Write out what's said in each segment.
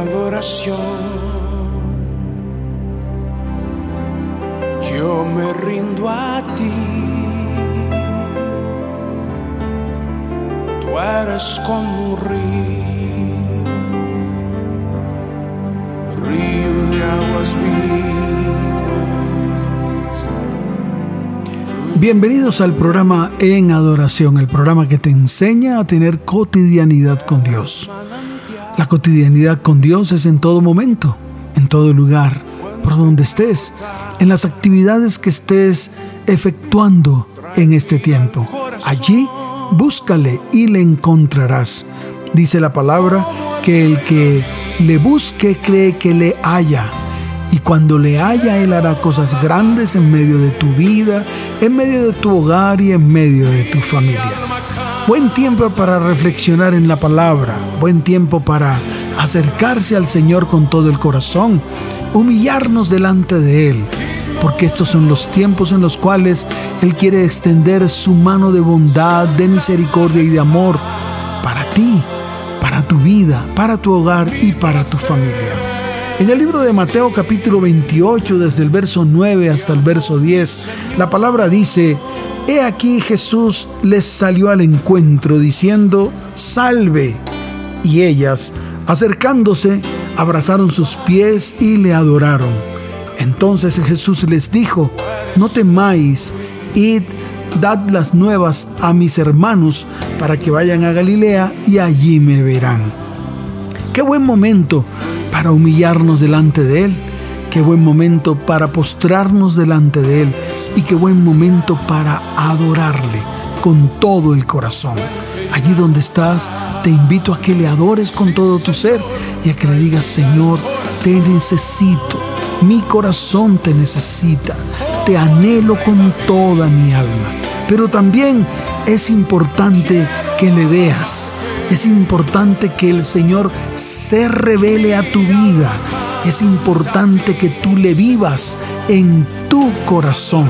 adoración. Yo me rindo a ti. Tú eres como un río, río de aguas. Bienvenidos al programa En Adoración, el programa que te enseña a tener cotidianidad con Dios. La cotidianidad con Dios es en todo momento, en todo lugar, por donde estés, en las actividades que estés efectuando en este tiempo. Allí búscale y le encontrarás. Dice la palabra que el que le busque cree que le haya. Y cuando le haya, Él hará cosas grandes en medio de tu vida, en medio de tu hogar y en medio de tu familia. Buen tiempo para reflexionar en la palabra, buen tiempo para acercarse al Señor con todo el corazón, humillarnos delante de Él, porque estos son los tiempos en los cuales Él quiere extender su mano de bondad, de misericordia y de amor para ti, para tu vida, para tu hogar y para tu familia. En el libro de Mateo capítulo 28, desde el verso 9 hasta el verso 10, la palabra dice, He aquí Jesús les salió al encuentro diciendo, salve. Y ellas, acercándose, abrazaron sus pies y le adoraron. Entonces Jesús les dijo, no temáis, id, dad las nuevas a mis hermanos para que vayan a Galilea y allí me verán. Qué buen momento para humillarnos delante de Él Qué buen momento para postrarnos delante de Él y qué buen momento para adorarle con todo el corazón. Allí donde estás, te invito a que le adores con todo tu ser y a que le digas, Señor, te necesito, mi corazón te necesita, te anhelo con toda mi alma. Pero también es importante que le veas, es importante que el Señor se revele a tu vida es importante que tú le vivas en tu corazón.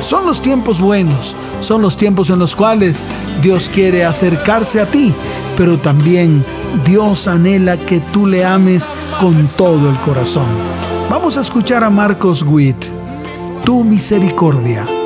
Son los tiempos buenos, son los tiempos en los cuales Dios quiere acercarse a ti, pero también Dios anhela que tú le ames con todo el corazón. Vamos a escuchar a Marcos Witt, tu misericordia.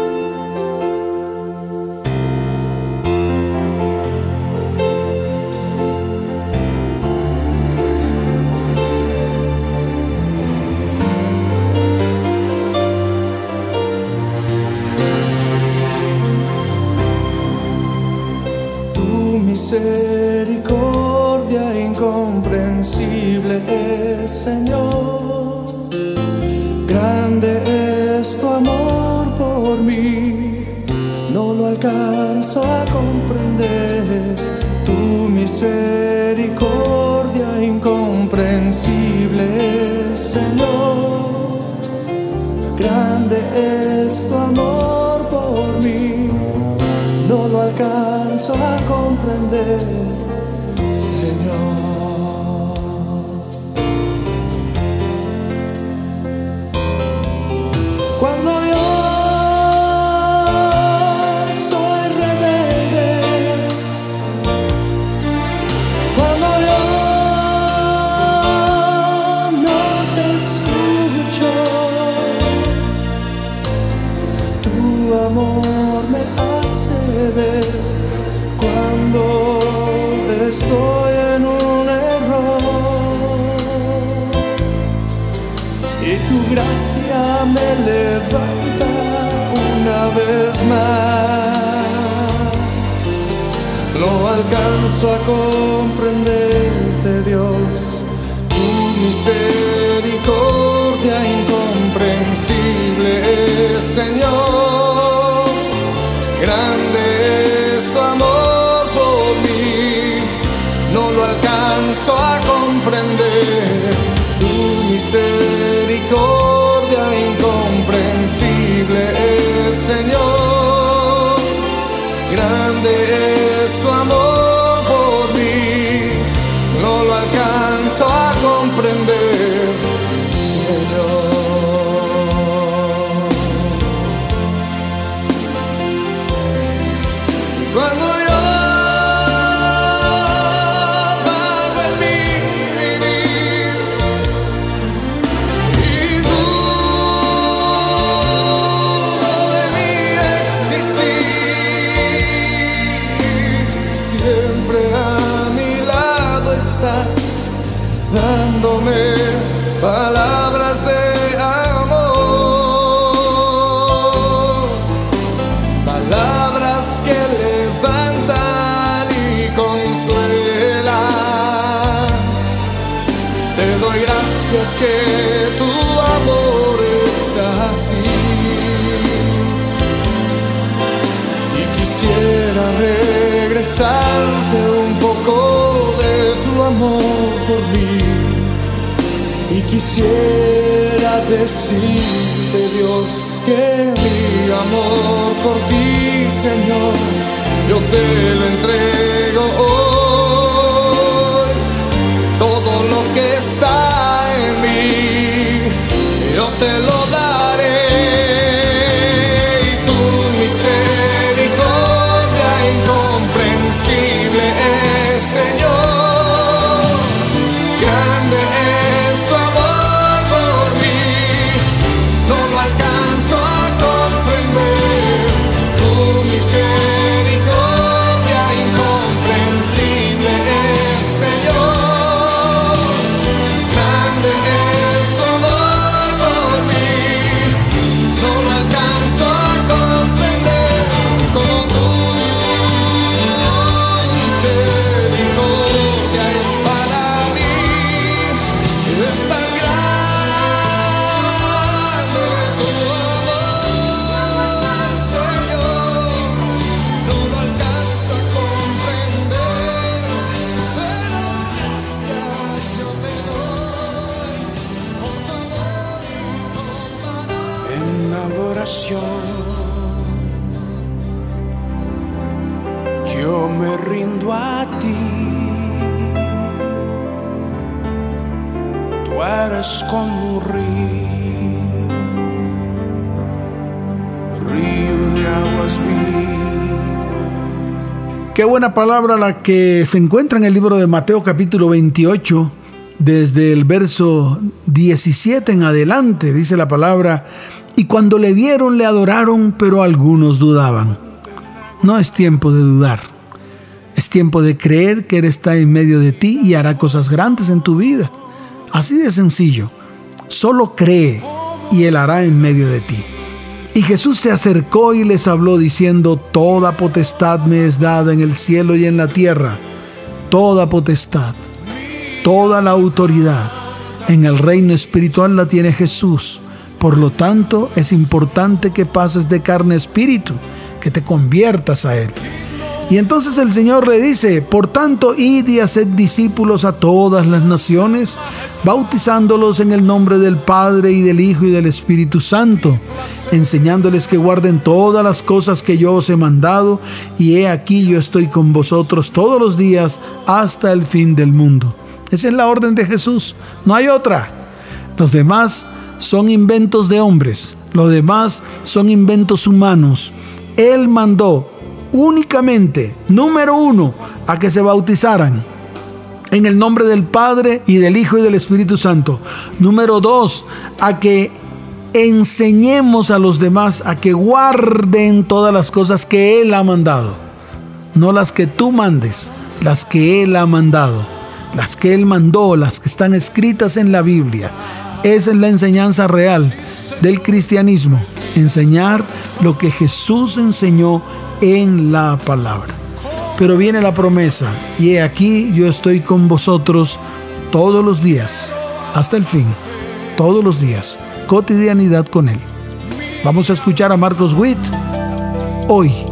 Amor por mí. Y quisiera decirte, Dios, que mi amor por ti, Señor, yo te lo entrego hoy. Todo lo que está en mí, yo te lo Qué buena palabra la que se encuentra en el libro de Mateo capítulo 28, desde el verso 17 en adelante, dice la palabra, y cuando le vieron le adoraron, pero algunos dudaban. No es tiempo de dudar, es tiempo de creer que Él está en medio de ti y hará cosas grandes en tu vida. Así de sencillo, solo cree y Él hará en medio de ti. Y Jesús se acercó y les habló diciendo, Toda potestad me es dada en el cielo y en la tierra, toda potestad, toda la autoridad en el reino espiritual la tiene Jesús. Por lo tanto, es importante que pases de carne a espíritu, que te conviertas a Él. Y entonces el Señor le dice, por tanto, id y haced discípulos a todas las naciones, bautizándolos en el nombre del Padre y del Hijo y del Espíritu Santo, enseñándoles que guarden todas las cosas que yo os he mandado, y he aquí yo estoy con vosotros todos los días hasta el fin del mundo. Esa es la orden de Jesús, no hay otra. Los demás son inventos de hombres, los demás son inventos humanos. Él mandó únicamente, número uno, a que se bautizaran en el nombre del Padre y del Hijo y del Espíritu Santo. Número dos, a que enseñemos a los demás a que guarden todas las cosas que Él ha mandado. No las que tú mandes, las que Él ha mandado. Las que Él mandó, las que están escritas en la Biblia. Esa es la enseñanza real del cristianismo. Enseñar lo que Jesús enseñó en la palabra. Pero viene la promesa, y he aquí yo estoy con vosotros todos los días, hasta el fin, todos los días, cotidianidad con Él. Vamos a escuchar a Marcos Witt hoy.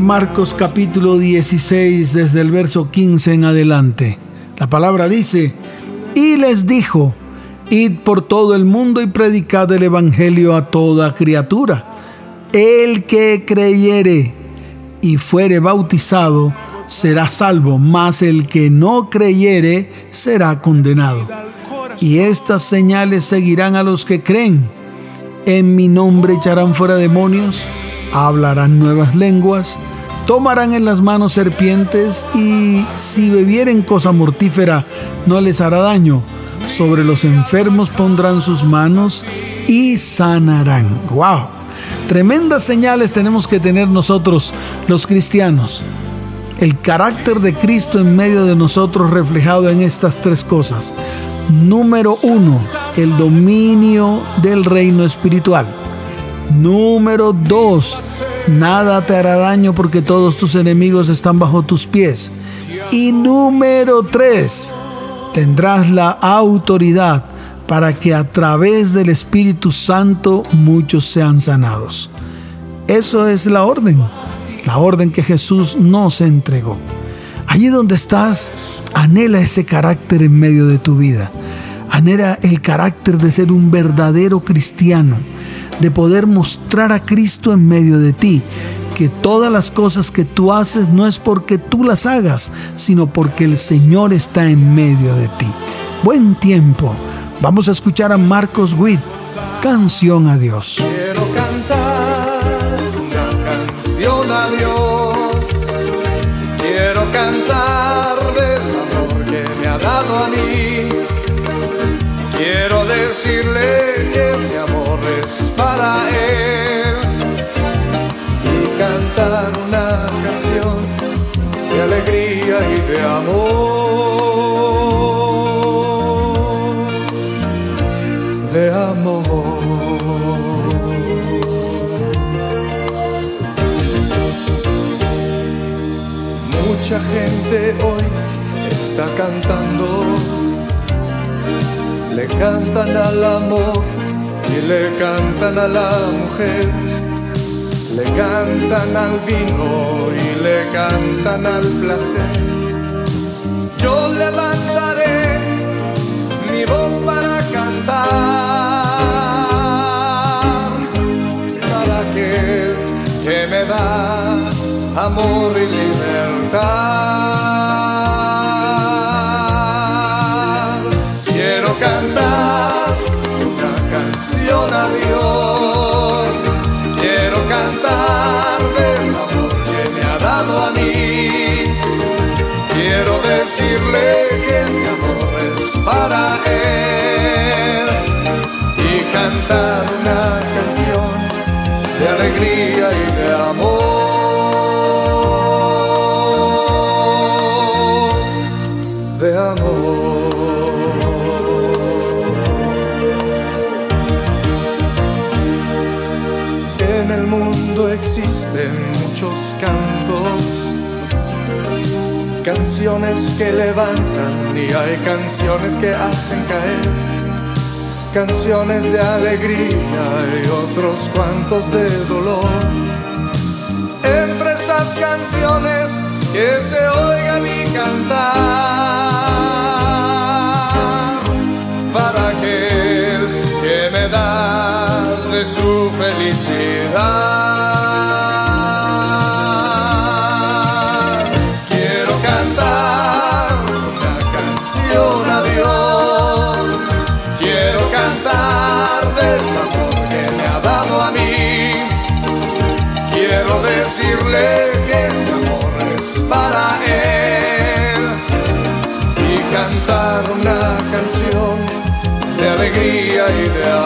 Marcos capítulo 16 desde el verso 15 en adelante. La palabra dice, y les dijo, id por todo el mundo y predicad el Evangelio a toda criatura. El que creyere y fuere bautizado será salvo, mas el que no creyere será condenado. Y estas señales seguirán a los que creen. En mi nombre echarán fuera demonios hablarán nuevas lenguas, tomarán en las manos serpientes y si bebieren cosa mortífera no les hará daño. Sobre los enfermos pondrán sus manos y sanarán. ¡Wow! Tremendas señales tenemos que tener nosotros los cristianos. El carácter de Cristo en medio de nosotros reflejado en estas tres cosas. Número uno, el dominio del reino espiritual. Número 2. Nada te hará daño porque todos tus enemigos están bajo tus pies. Y número 3. Tendrás la autoridad para que a través del Espíritu Santo muchos sean sanados. Eso es la orden, la orden que Jesús nos entregó. Allí donde estás, anhela ese carácter en medio de tu vida. Anhela el carácter de ser un verdadero cristiano, de poder mostrar a Cristo en medio de ti, que todas las cosas que tú haces no es porque tú las hagas, sino porque el Señor está en medio de ti. Buen tiempo. Vamos a escuchar a Marcos Witt, Canción a Dios. Quiero cantar una canción a Dios. Quiero cantar del amor que me ha dado a mí. Quiero decirle alegría y de amor. De amor. Mucha gente hoy está cantando, le cantan al amor y le cantan a la mujer, le cantan al vino y le cantan al placer. Yo levantaré canciones que levantan y hay canciones que hacen caer, canciones de alegría y otros cuantos de dolor. Entre esas canciones que se oigan y cantar para aquel que me da de su felicidad. Decirle que mi amor es para Él. Y cantar una canción de alegría y de amor.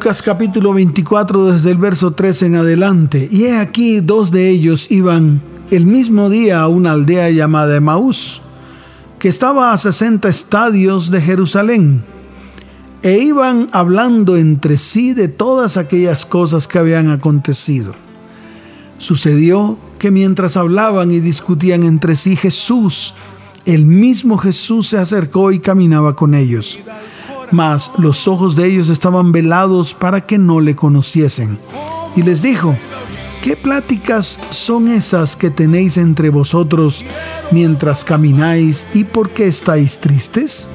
Lucas capítulo 24 desde el verso 3 en adelante. Y he aquí dos de ellos iban el mismo día a una aldea llamada Emaús, que estaba a 60 estadios de Jerusalén, e iban hablando entre sí de todas aquellas cosas que habían acontecido. Sucedió que mientras hablaban y discutían entre sí, Jesús, el mismo Jesús se acercó y caminaba con ellos. Mas los ojos de ellos estaban velados para que no le conociesen. Y les dijo, ¿qué pláticas son esas que tenéis entre vosotros mientras camináis y por qué estáis tristes?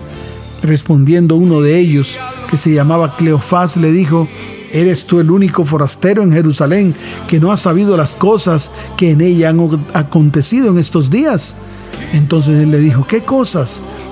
Respondiendo uno de ellos, que se llamaba Cleofás, le dijo, ¿Eres tú el único forastero en Jerusalén que no ha sabido las cosas que en ella han acontecido en estos días? Entonces él le dijo, ¿qué cosas?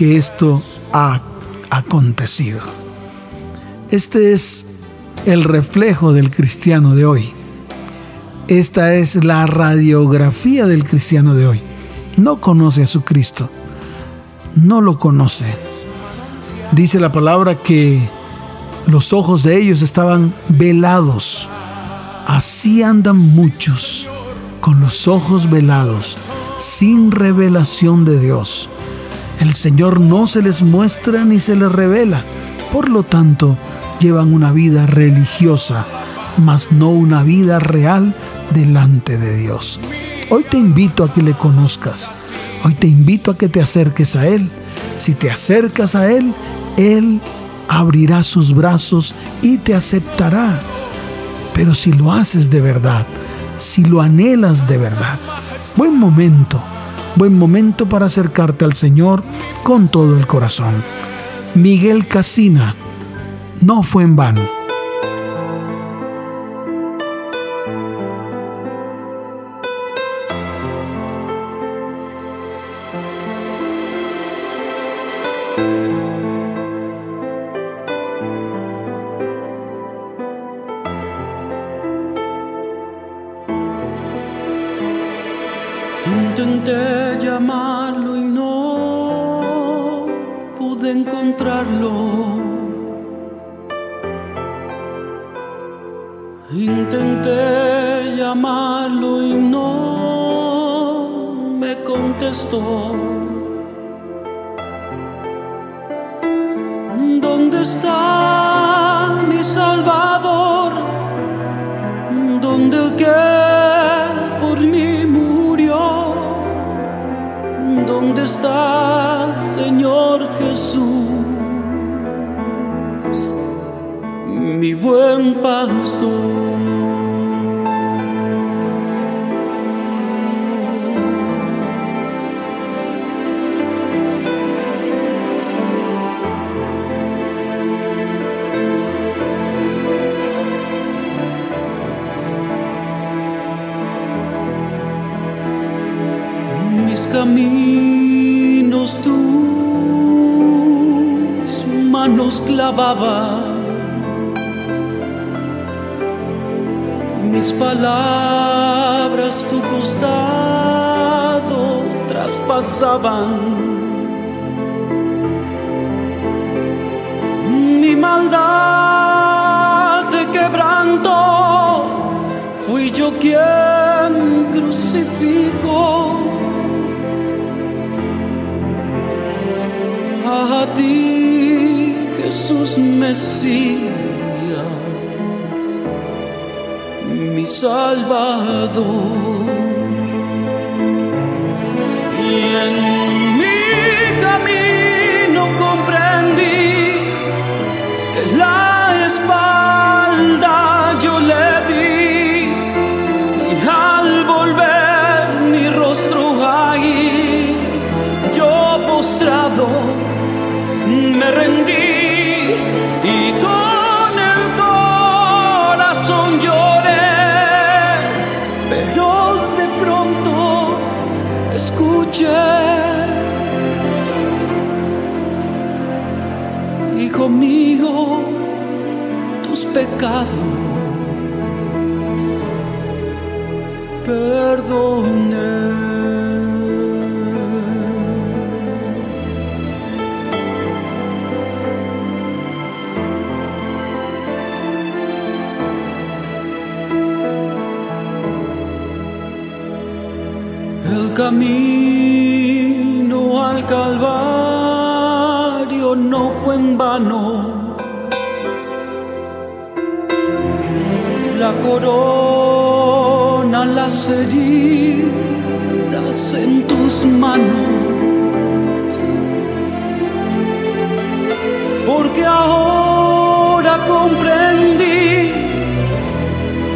que esto ha acontecido. Este es el reflejo del cristiano de hoy. Esta es la radiografía del cristiano de hoy. No conoce a su Cristo. No lo conoce. Dice la palabra que los ojos de ellos estaban velados. Así andan muchos, con los ojos velados, sin revelación de Dios. El Señor no se les muestra ni se les revela. Por lo tanto, llevan una vida religiosa, mas no una vida real delante de Dios. Hoy te invito a que le conozcas. Hoy te invito a que te acerques a Él. Si te acercas a Él, Él abrirá sus brazos y te aceptará. Pero si lo haces de verdad, si lo anhelas de verdad, buen momento, buen momento para acercarte al Señor con todo el corazón. Miguel Casina, no fue en vano. Quien crucificó a ti. Jesús Mesías, mi Salvador. Pecados. El camino al Calvario no fue en vano. Corona, las heridas en tus manos. Porque ahora comprendí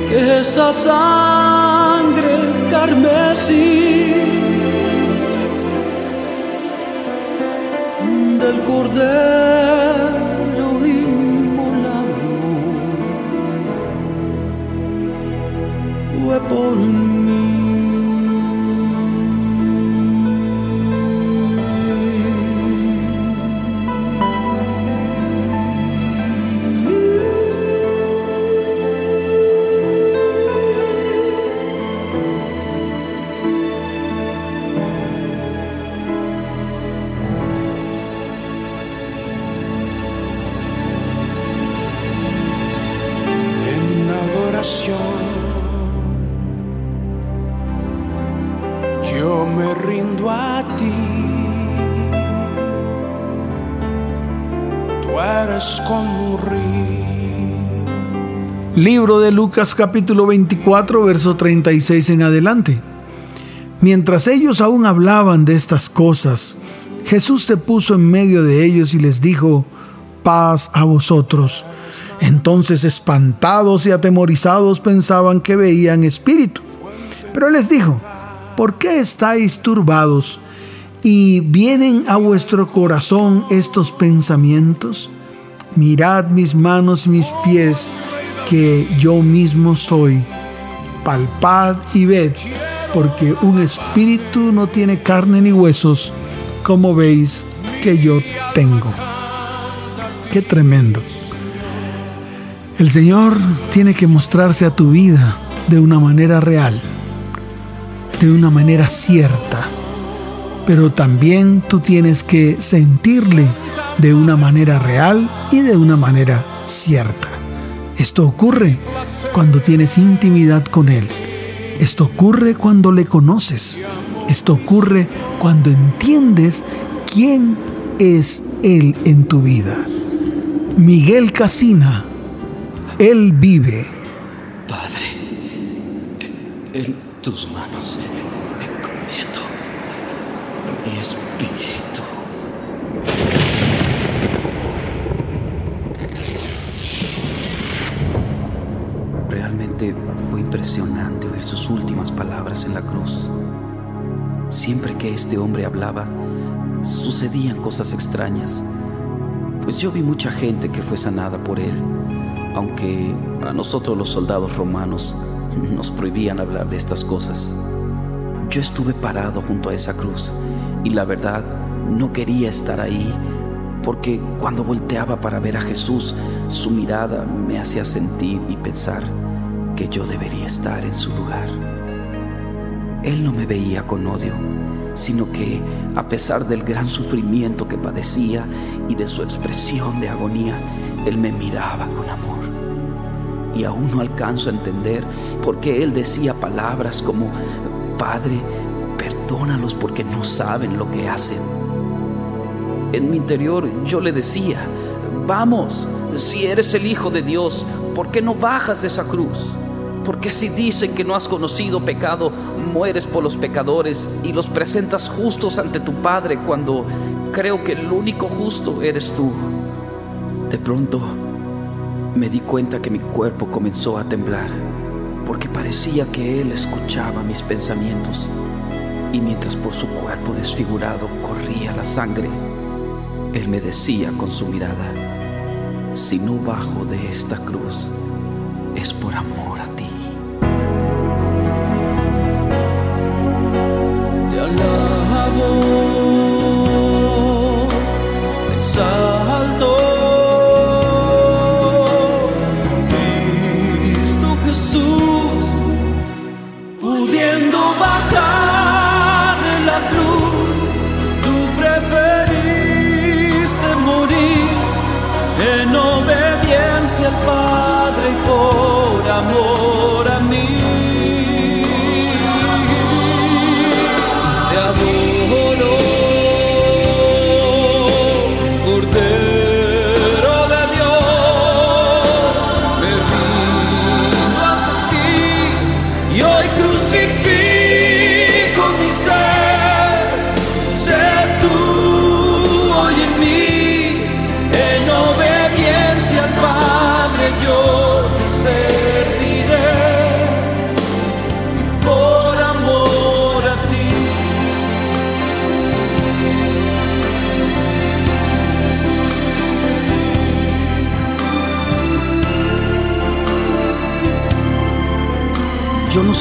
que esa sangre carmesí del cordero fue por Libro de Lucas capítulo 24, verso 36 en adelante. Mientras ellos aún hablaban de estas cosas, Jesús se puso en medio de ellos y les dijo, paz a vosotros. Entonces espantados y atemorizados pensaban que veían espíritu. Pero les dijo, ¿por qué estáis turbados y vienen a vuestro corazón estos pensamientos? Mirad mis manos y mis pies, que yo mismo soy. Palpad y ved, porque un espíritu no tiene carne ni huesos, como veis que yo tengo. Qué tremendo. El Señor tiene que mostrarse a tu vida de una manera real, de una manera cierta, pero también tú tienes que sentirle de una manera real y de una manera cierta. Esto ocurre cuando tienes intimidad con Él. Esto ocurre cuando le conoces. Esto ocurre cuando entiendes quién es Él en tu vida. Miguel Casina, Él vive. Padre, en tus manos impresionante oír sus últimas palabras en la cruz. Siempre que este hombre hablaba, sucedían cosas extrañas, pues yo vi mucha gente que fue sanada por él, aunque a nosotros los soldados romanos nos prohibían hablar de estas cosas. Yo estuve parado junto a esa cruz y la verdad no quería estar ahí porque cuando volteaba para ver a Jesús, su mirada me hacía sentir y pensar que yo debería estar en su lugar. Él no me veía con odio, sino que a pesar del gran sufrimiento que padecía y de su expresión de agonía, Él me miraba con amor. Y aún no alcanzo a entender por qué Él decía palabras como, Padre, perdónalos porque no saben lo que hacen. En mi interior yo le decía, vamos, si eres el Hijo de Dios, ¿por qué no bajas de esa cruz? Porque si dicen que no has conocido pecado, mueres por los pecadores y los presentas justos ante tu Padre cuando creo que el único justo eres tú. De pronto me di cuenta que mi cuerpo comenzó a temblar, porque parecía que Él escuchaba mis pensamientos. Y mientras por su cuerpo desfigurado corría la sangre, Él me decía con su mirada, si no bajo de esta cruz, es por amor a ti. you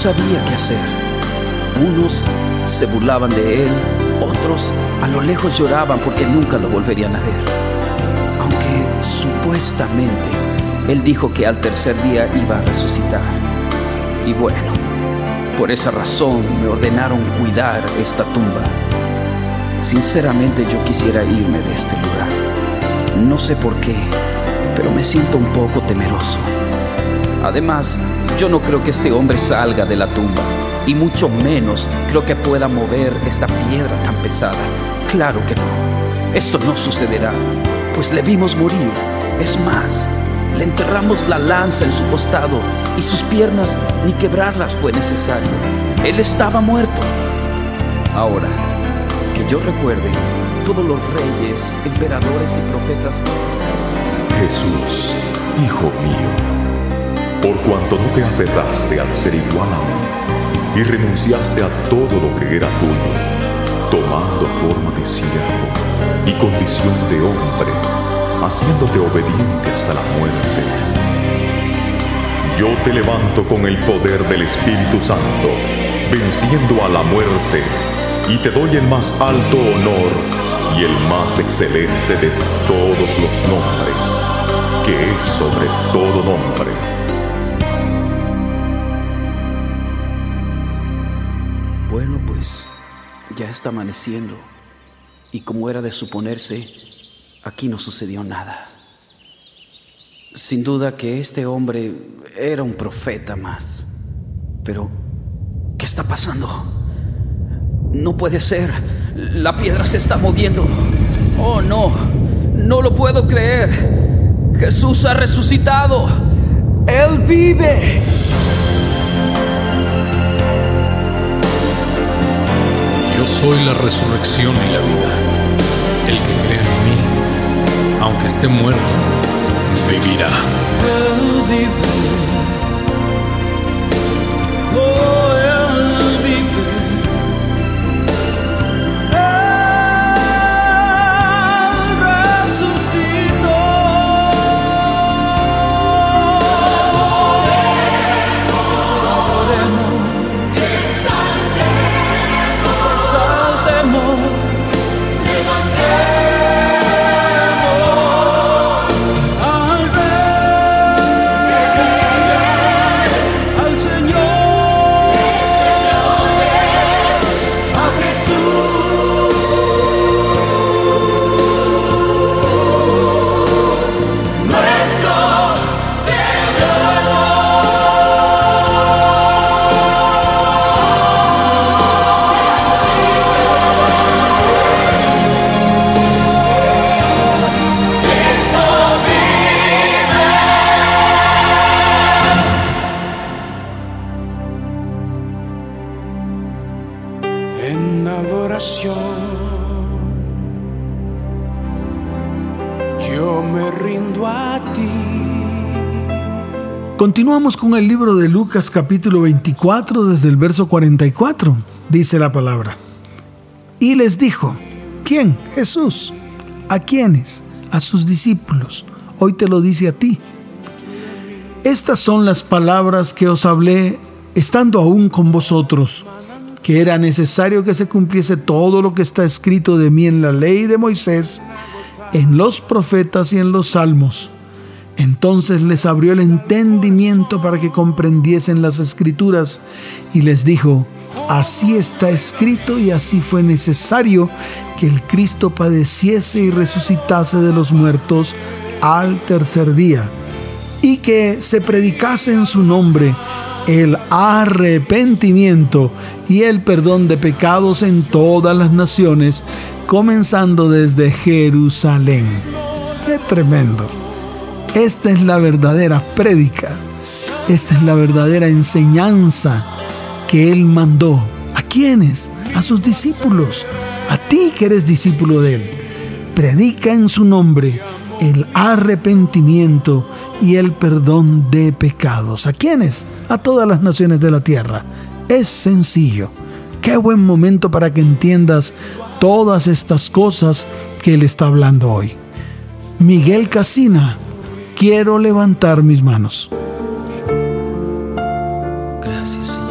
sabía qué hacer. Unos se burlaban de él, otros a lo lejos lloraban porque nunca lo volverían a ver. Aunque supuestamente él dijo que al tercer día iba a resucitar. Y bueno, por esa razón me ordenaron cuidar esta tumba. Sinceramente yo quisiera irme de este lugar. No sé por qué, pero me siento un poco temeroso. Además, yo no creo que este hombre salga de la tumba, y mucho menos creo que pueda mover esta piedra tan pesada. Claro que no. Esto no sucederá, pues le vimos morir. Es más, le enterramos la lanza en su costado y sus piernas ni quebrarlas fue necesario. Él estaba muerto. Ahora, que yo recuerde, todos los reyes, emperadores y profetas Jesús, Hijo mío, por cuanto no te aferraste al ser igual a mí y renunciaste a todo lo que era tuyo, tomando forma de siervo y condición de hombre, haciéndote obediente hasta la muerte. Yo te levanto con el poder del Espíritu Santo, venciendo a la muerte, y te doy el más alto honor y el más excelente de todos los nombres, que es sobre todo nombre. Ya está amaneciendo. Y como era de suponerse, aquí no sucedió nada. Sin duda que este hombre era un profeta más. Pero, ¿qué está pasando? No puede ser. La piedra se está moviendo. Oh, no. No lo puedo creer. Jesús ha resucitado. Él vive. Yo soy la resurrección y la vida. El que cree en mí, aunque esté muerto, vivirá. Con el libro de Lucas capítulo 24 desde el verso 44. Dice la palabra. Y les dijo, ¿quién? Jesús. ¿A quiénes? A sus discípulos. Hoy te lo dice a ti. Estas son las palabras que os hablé estando aún con vosotros, que era necesario que se cumpliese todo lo que está escrito de mí en la ley de Moisés, en los profetas y en los salmos. Entonces les abrió el entendimiento para que comprendiesen las escrituras y les dijo, así está escrito y así fue necesario que el Cristo padeciese y resucitase de los muertos al tercer día y que se predicase en su nombre el arrepentimiento y el perdón de pecados en todas las naciones, comenzando desde Jerusalén. ¡Qué tremendo! Esta es la verdadera prédica, esta es la verdadera enseñanza que Él mandó. ¿A quiénes? A sus discípulos, a ti que eres discípulo de Él. Predica en su nombre el arrepentimiento y el perdón de pecados. ¿A quiénes? A todas las naciones de la tierra. Es sencillo. Qué buen momento para que entiendas todas estas cosas que Él está hablando hoy. Miguel Casina, quiero levantar mis manos. yo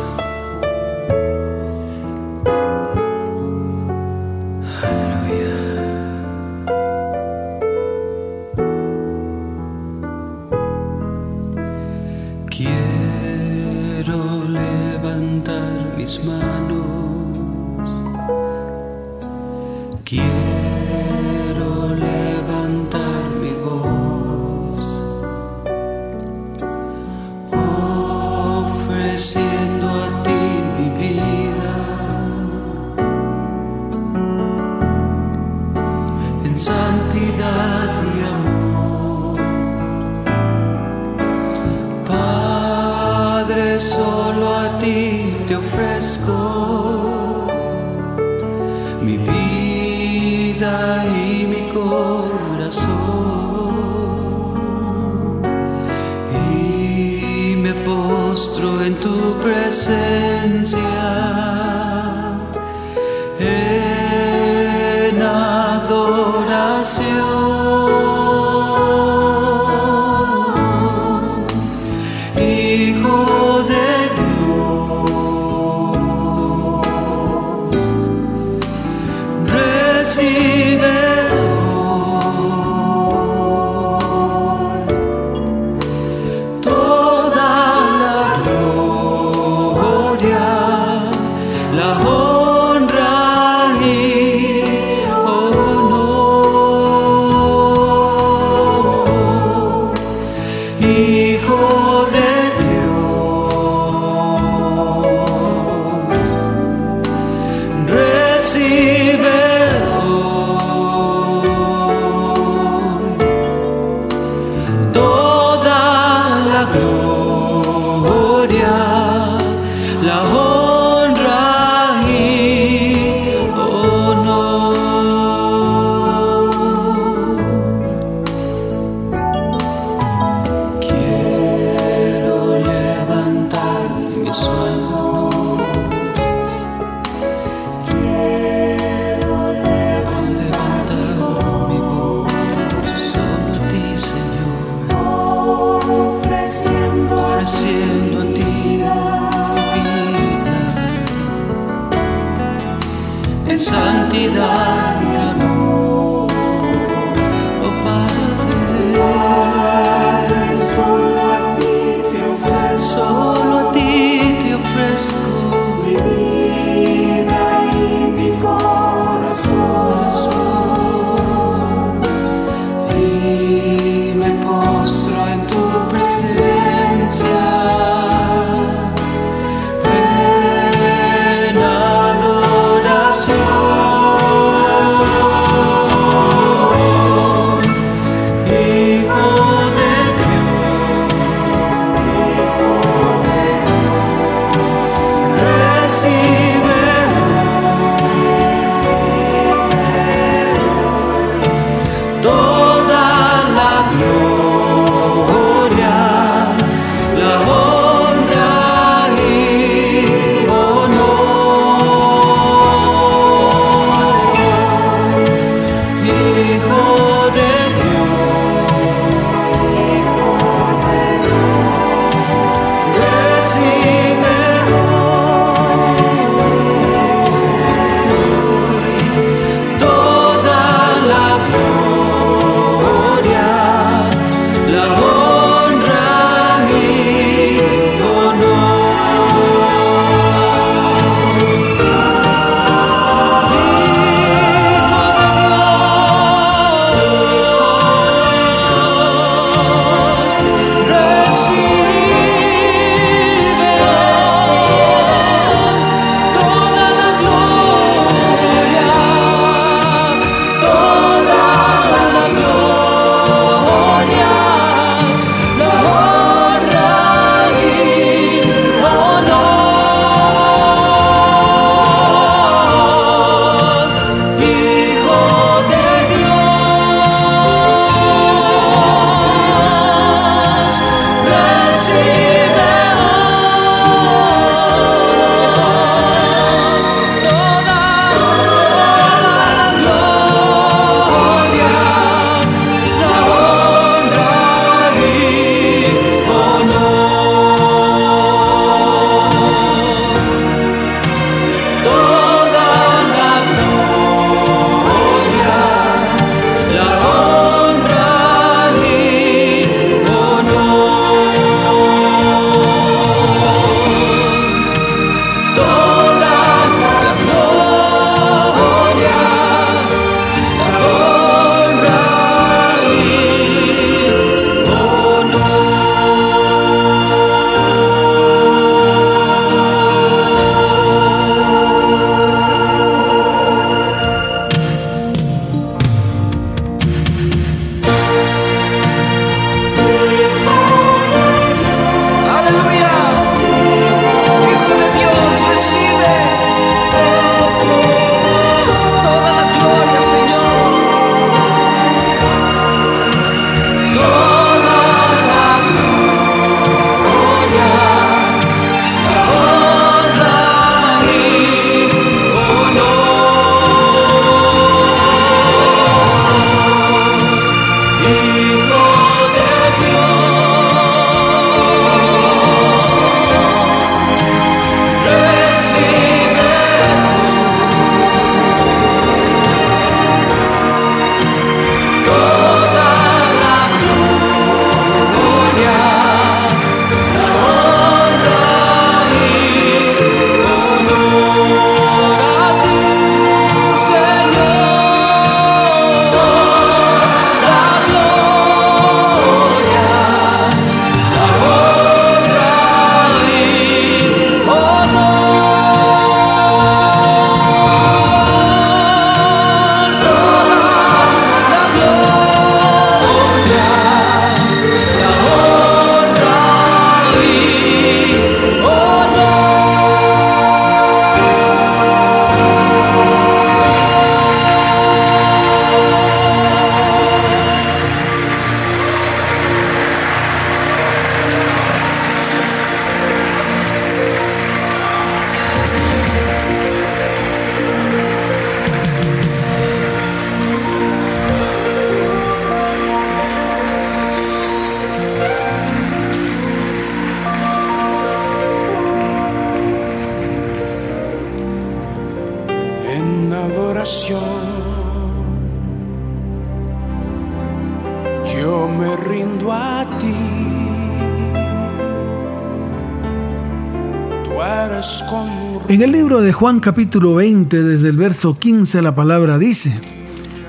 de Juan capítulo 20, desde el verso 15, la palabra dice,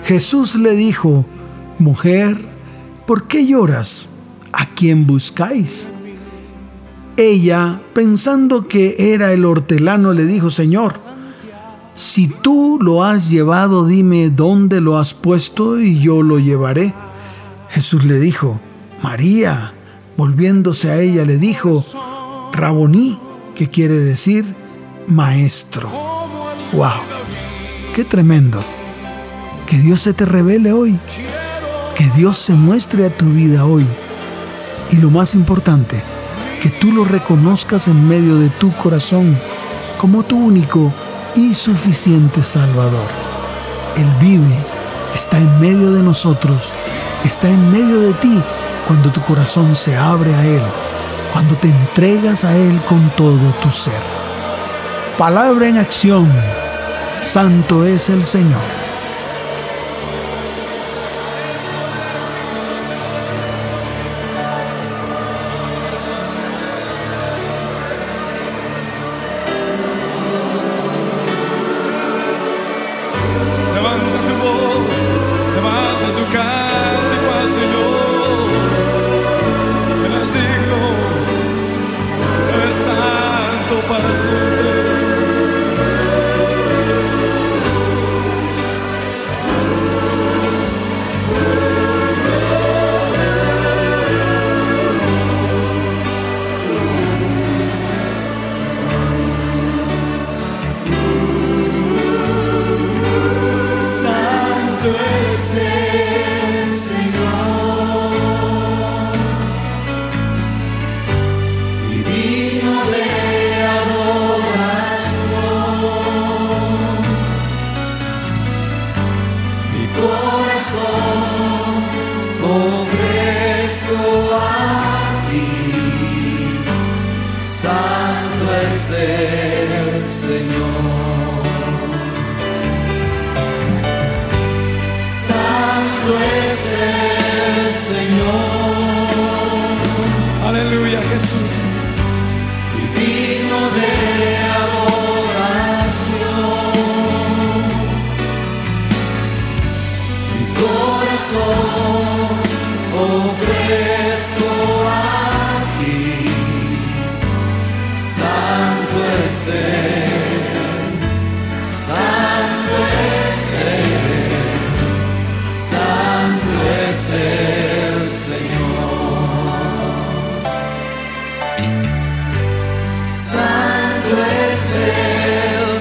Jesús le dijo, Mujer, ¿por qué lloras? ¿A quién buscáis? Ella, pensando que era el hortelano, le dijo, Señor, si tú lo has llevado, dime dónde lo has puesto y yo lo llevaré. Jesús le dijo, María. Volviéndose a ella, le dijo, Raboní, que quiere decir maestro. ¡Wow! ¡Qué tremendo! Que Dios se te revele hoy. Que Dios se muestre a tu vida hoy. Y lo más importante, que tú lo reconozcas en medio de tu corazón como tu único y suficiente Salvador. Él vive, está en medio de nosotros, está en medio de ti cuando tu corazón se abre a Él, cuando te entregas a Él con todo tu ser. Palabra en acción, Santo es el Señor.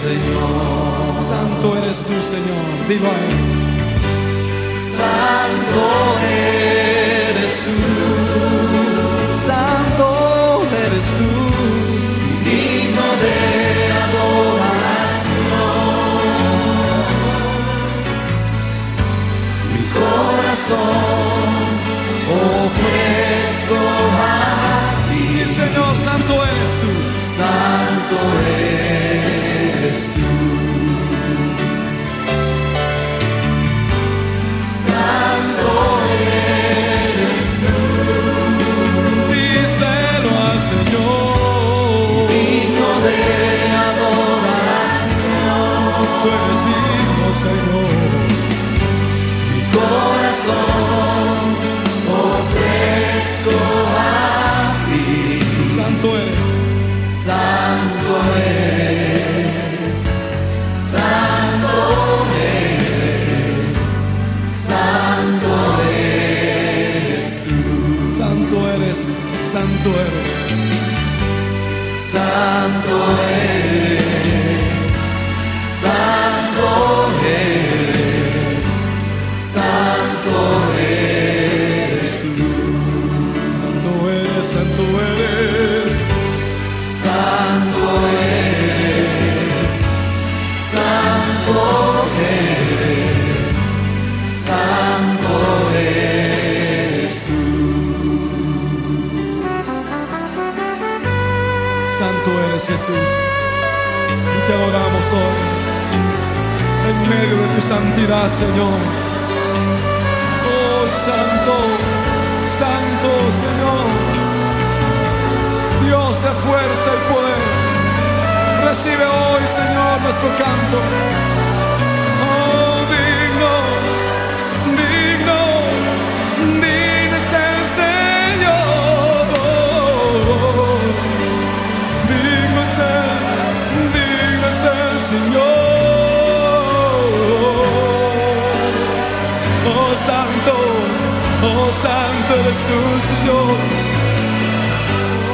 Señor. Santo eres tú, Señor. Digo a Él. Santo eres tú. Santo eres tú. Digno de ofrezco a ti. Sí, Señor, santo eres tú. Santo eres tú. Santo eres tú. Díselo al Señor. Digno de adoración. Tú eres digno, Señor. corazón ofrezco a ti. Santo eres. Santo es, santo es, santo eres tú. Santo eres. Santo eres. Santo eres, Señor. Oh, santo, santo Señor. Dios de fuerza y poder. Recibe hoy, Señor, nuestro canto. Señor. Oh oh Santo eres tú, Señor.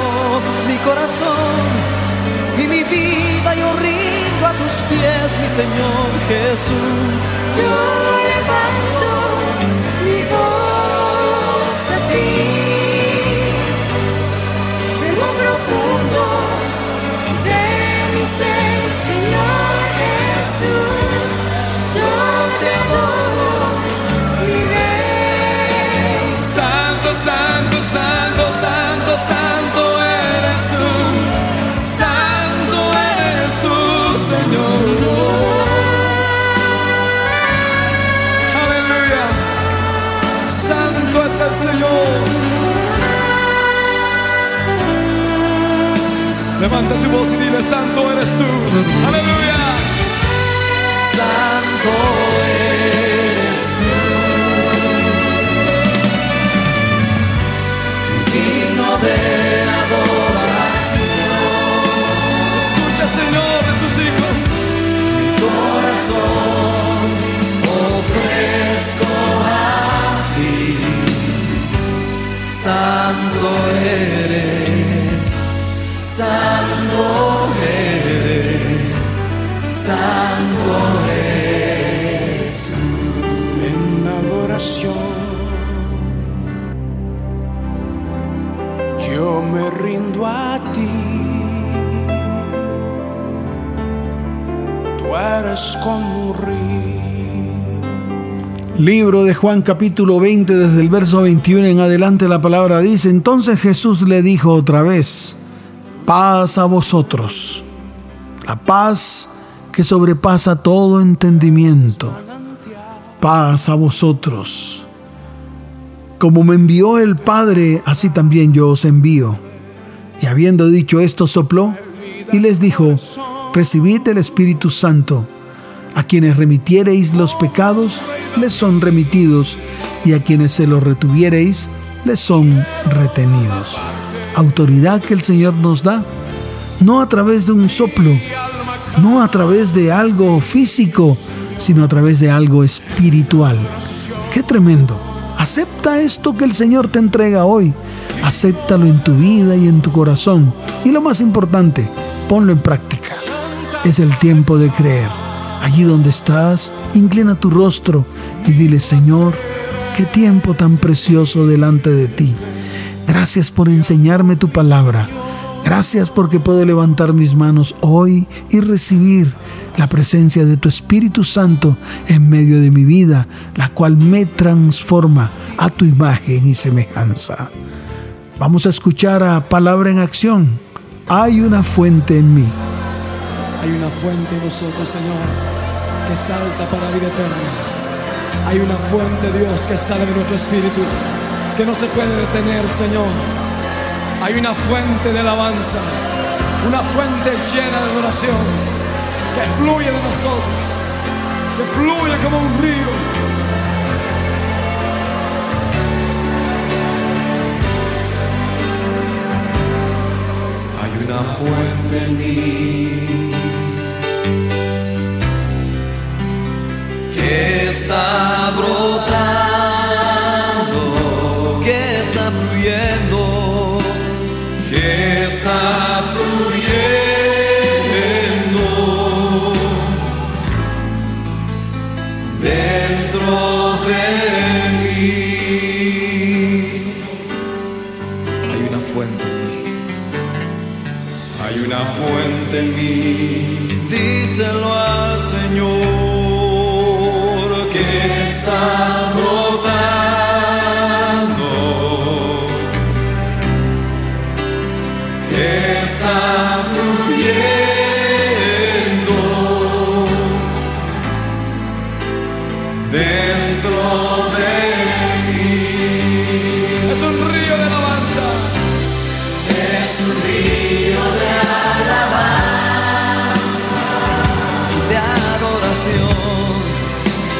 Oh, mi corazón y mi vida yo rindo a tus pies, mi Señor Jesús. Yo levanto mi voz a ti. De lo profundo de mi ser, Señor. Santo, santo, santo, santo eres tú. Santo eres tú, Señor. Aleluya. Santo es el Señor. Levanta tu voz y dile, Santo eres tú. Aleluya. Santo eres, santo eres, santo eres. En adoración yo me rindo a ti. Tú eres como un Libro de Juan capítulo 20 desde el verso 21 en adelante la palabra dice, entonces Jesús le dijo otra vez, paz a vosotros, la paz que sobrepasa todo entendimiento, paz a vosotros. Como me envió el Padre, así también yo os envío. Y habiendo dicho esto, sopló y les dijo, recibid el Espíritu Santo. A quienes remitiereis los pecados, les son remitidos, y a quienes se los retuviereis, les son retenidos. Autoridad que el Señor nos da, no a través de un soplo, no a través de algo físico, sino a través de algo espiritual. Qué tremendo. Acepta esto que el Señor te entrega hoy. Acéptalo en tu vida y en tu corazón. Y lo más importante, ponlo en práctica. Es el tiempo de creer. Allí donde estás, inclina tu rostro y dile, Señor, qué tiempo tan precioso delante de ti. Gracias por enseñarme tu palabra. Gracias porque puedo levantar mis manos hoy y recibir la presencia de tu Espíritu Santo en medio de mi vida, la cual me transforma a tu imagen y semejanza. Vamos a escuchar a Palabra en Acción. Hay una fuente en mí. Hay una fuente en nosotros, Señor, que salta para la vida eterna. Hay una fuente, Dios, que sale de nuestro espíritu, que no se puede detener, Señor hay una fuente de alabanza, una fuente llena de adoración que fluye de nosotros, que fluye como un río. Hay una fuente en mí que está brotando. está fluyendo dentro de mí. Hay una fuente Hay una fuente en mí. Díselo al Señor que está brotando. Yeah. está fluyendo dentro de mí. Es un río de alabanza. Es un río de alabanza, de adoración.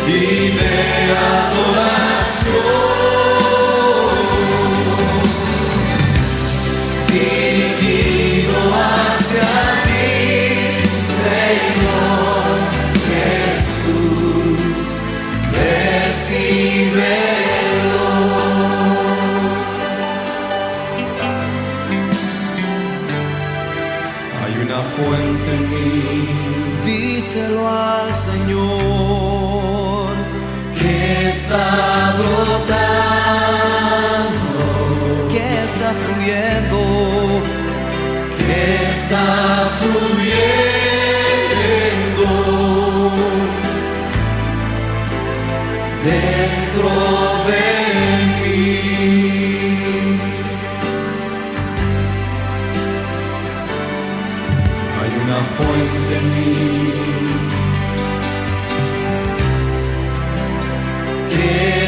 Y de adoración. Dirigido hacia ti, Señor Jesús, recíbelo. Hay una fuente en mí. Díselo al está brotando, que está fluyendo. que está fluyendo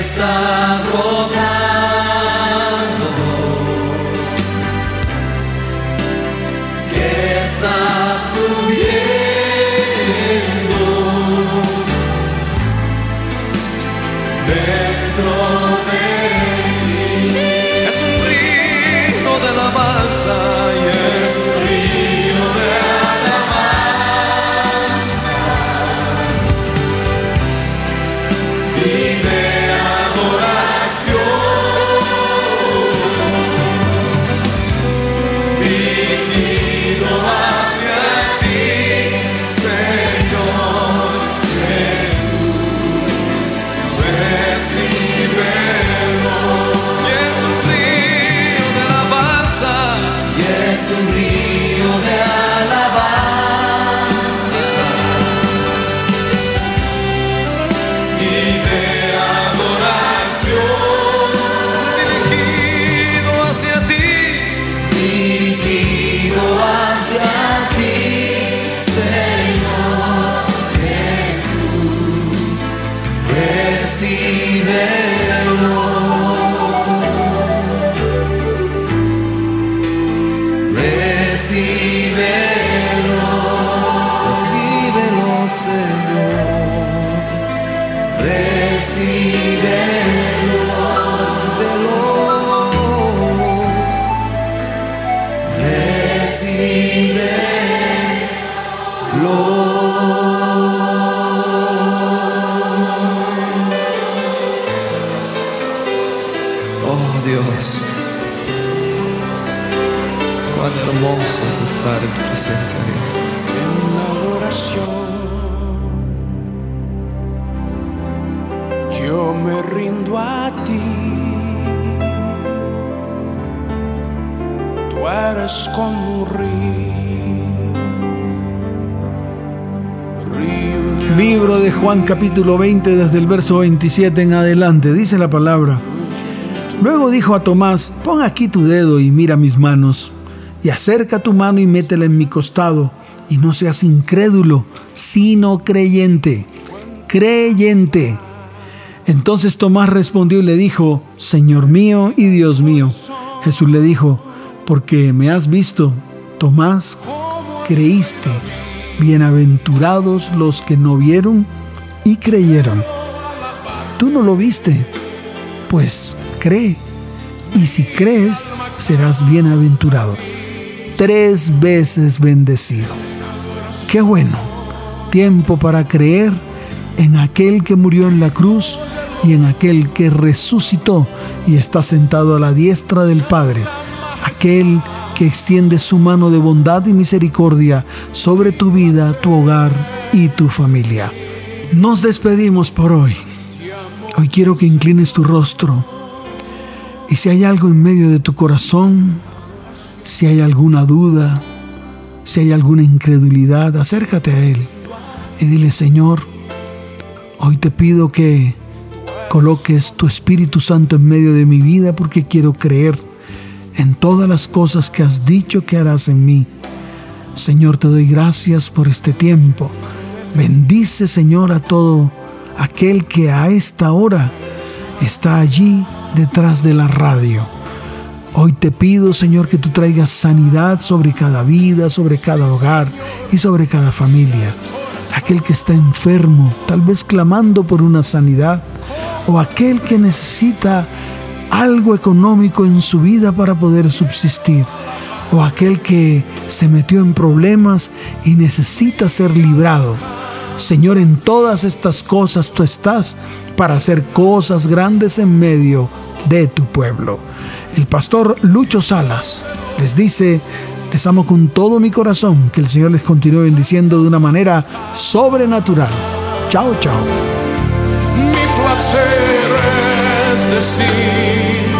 que está Juan capítulo 20 desde el verso 27 en adelante, dice la palabra. Luego dijo a Tomás, pon aquí tu dedo y mira mis manos, y acerca tu mano y métela en mi costado, y no seas incrédulo, sino creyente, creyente. Entonces Tomás respondió y le dijo, Señor mío y Dios mío. Jesús le dijo, porque me has visto, Tomás, creíste. Bienaventurados los que no vieron y creyeron. Tú no lo viste, pues cree. Y si crees, serás bienaventurado. Tres veces bendecido. Qué bueno. Tiempo para creer en aquel que murió en la cruz y en aquel que resucitó y está sentado a la diestra del Padre. Aquel que extiende su mano de bondad y misericordia sobre tu vida, tu hogar y tu familia. Nos despedimos por hoy. Hoy quiero que inclines tu rostro y si hay algo en medio de tu corazón, si hay alguna duda, si hay alguna incredulidad, acércate a Él y dile, Señor, hoy te pido que coloques tu Espíritu Santo en medio de mi vida porque quiero creer en todas las cosas que has dicho que harás en mí. Señor, te doy gracias por este tiempo. Bendice, Señor, a todo aquel que a esta hora está allí detrás de la radio. Hoy te pido, Señor, que tú traigas sanidad sobre cada vida, sobre cada hogar y sobre cada familia. Aquel que está enfermo, tal vez clamando por una sanidad, o aquel que necesita algo económico en su vida para poder subsistir, o aquel que se metió en problemas y necesita ser librado. Señor, en todas estas cosas tú estás para hacer cosas grandes en medio de tu pueblo. El pastor Lucho Salas les dice, les amo con todo mi corazón, que el Señor les continúe bendiciendo de una manera sobrenatural. Chao, chao. Mi placer es decir